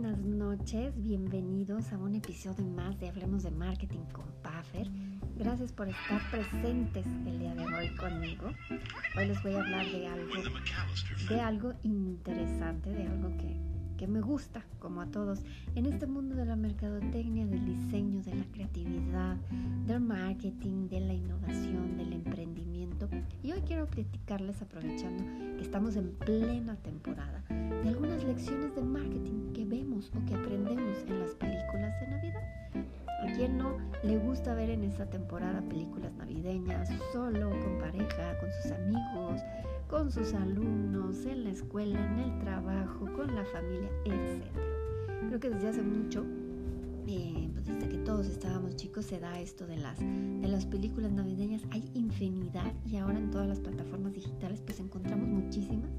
buenas noches, bienvenidos a un episodio más de Hablemos de Marketing con Puffer. Gracias por estar presentes el día de hoy conmigo. Hoy les voy a hablar de algo, de algo interesante, de algo que, que me gusta, como a todos, en este mundo de la mercadotecnia, del diseño, de la creatividad, del marketing, de la innovación, del emprendimiento. Y hoy quiero platicarles, aprovechando que estamos en plena temporada, de algunas lecciones de marketing vemos o que aprendemos en las películas de Navidad. ¿A quién no le gusta ver en esta temporada películas navideñas solo, con pareja, con sus amigos, con sus alumnos, en la escuela, en el trabajo, con la familia, etc. Creo que desde hace mucho, eh, pues desde que todos estábamos chicos, se da esto de las, de las películas navideñas. Hay infinidad y ahora en todas las plataformas digitales pues encontramos muchísimas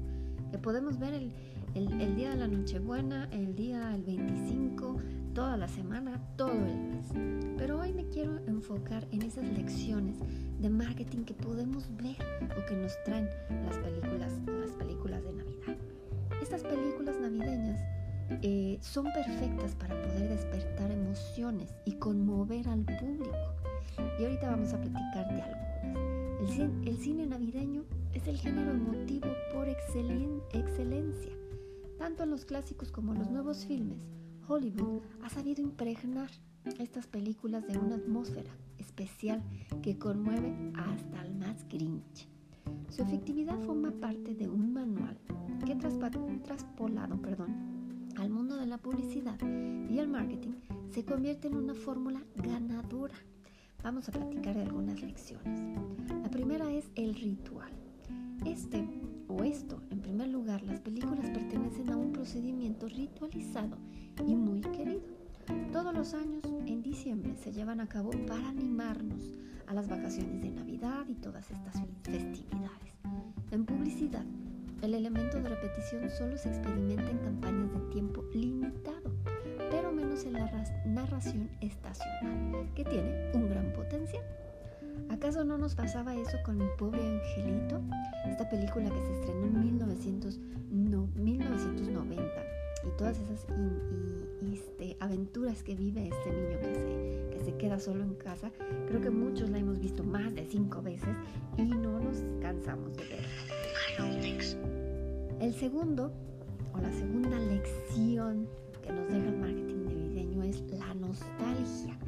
podemos ver el, el, día de la Nochebuena, el día del 25, toda la semana, todo el mes. Pero hoy me quiero enfocar en esas lecciones de marketing que podemos ver o que nos traen las películas, las películas de Navidad. Estas películas navideñas eh, son perfectas para poder despertar emociones y conmover al público. Y ahorita vamos a platicar de algunas. El, el cine navideño es el género emotivo por excelencia tanto en los clásicos como en los nuevos filmes, Hollywood ha sabido impregnar estas películas de una atmósfera especial que conmueve hasta el más grinch. Su efectividad forma parte de un manual que traspolado perdón, al mundo de la publicidad y el marketing se convierte en una fórmula ganadora. Vamos a platicar de algunas lecciones. La primera es el ritual. Este o esto, en primer lugar, las películas pertenecen a un procedimiento ritualizado y muy querido. Todos los años, en diciembre, se llevan a cabo para animarnos a las vacaciones de Navidad y todas estas festividades. En publicidad, el elemento de repetición solo se experimenta en campañas de tiempo limitado, pero menos en la narración estacional, que tiene un gran potencial. ¿Acaso no nos pasaba eso con mi pobre angelito? Esta película que se estrenó en 1900, no, 1990 y todas esas este, aventuras que vive este niño que se, que se queda solo en casa, creo que muchos la hemos visto más de cinco veces y no nos cansamos de verla. El segundo, o la segunda lección que nos deja el marketing navideño es la nostalgia.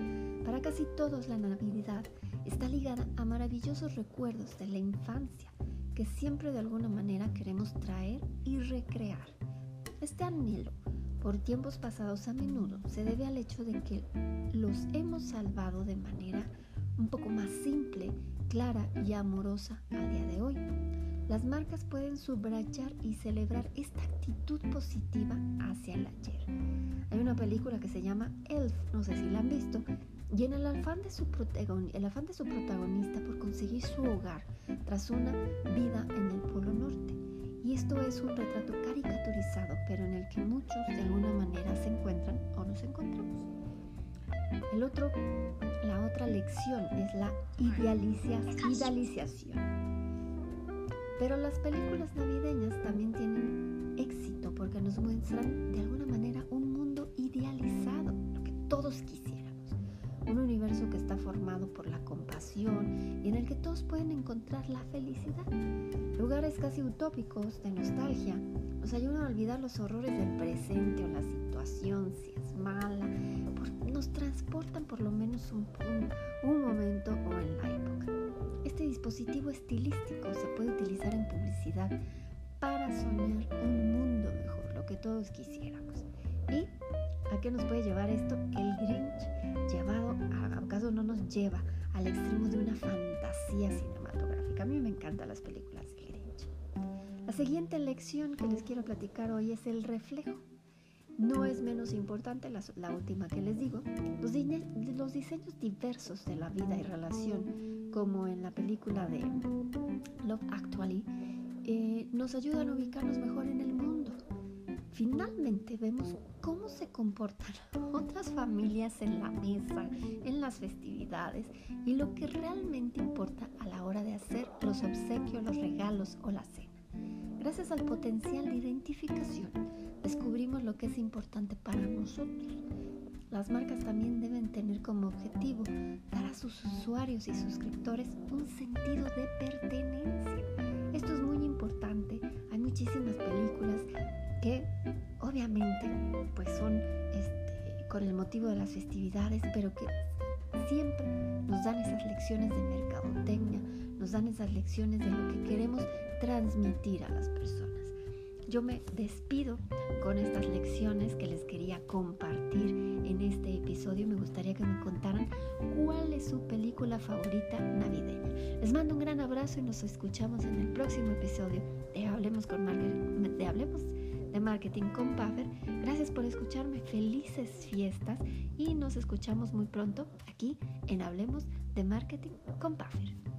Para casi todos la Navidad está ligada a maravillosos recuerdos de la infancia que siempre de alguna manera queremos traer y recrear. Este anhelo por tiempos pasados a menudo se debe al hecho de que los hemos salvado de manera un poco más simple, clara y amorosa al día de hoy. Las marcas pueden subrayar y celebrar esta actitud positiva hacia el ayer. Hay una película que se llama Elf, no sé si la han visto, y en el afán, de su el afán de su protagonista por conseguir su hogar tras una vida en el Polo Norte. Y esto es un retrato caricaturizado, pero en el que muchos de alguna manera se encuentran o nos encontramos. El otro, la otra lección es la idealización. Pero las películas navideñas también tienen éxito porque nos muestran de alguna manera un mundo idealizado, lo que todos quisieran formado por la compasión y en el que todos pueden encontrar la felicidad. Lugares casi utópicos de nostalgia nos ayudan a olvidar los horrores del presente o la situación, si es mala, nos transportan por lo menos un, un momento o en la época. Este dispositivo estilístico se puede utilizar en publicidad para soñar un mundo mejor, lo que todos quisiéramos. ¿Y a qué nos puede llevar esto? Lleva al extremo de una fantasía cinematográfica? A mí me encantan las películas de Grinch. La siguiente lección que les quiero platicar hoy es el reflejo. No es menos importante la, última que les digo. Los, los, diseños diversos de la vida y relación, como en la película de Love Actually, eh, nos ayudan a ubicarnos mejor en el mundo Finalmente vemos cómo se comportan otras familias en la mesa, en las festividades y lo que realmente importa a la hora de hacer los obsequios, los regalos o la cena. Gracias al potencial de identificación, descubrimos lo que es importante para nosotros. Las marcas también deben tener como objetivo dar a sus usuarios y suscriptores un sentido de pertenencia. Esto es muy importante. Hay muchísimas películas que pues son este, con el motivo de las festividades, pero que siempre nos dan esas lecciones de mercadotecnia, nos dan esas lecciones de lo que queremos transmitir a las personas. Yo me despido con estas lecciones que les quería compartir en este episodio. Me gustaría que me contaran cuál es su película favorita navideña. Les mando un gran abrazo y nos escuchamos en el próximo episodio de Hablemos con de Hablemos de Marketing con Puffer. Gracias por escucharme. Felices fiestas y nos escuchamos muy pronto aquí en Hablemos de Marketing con Puffer.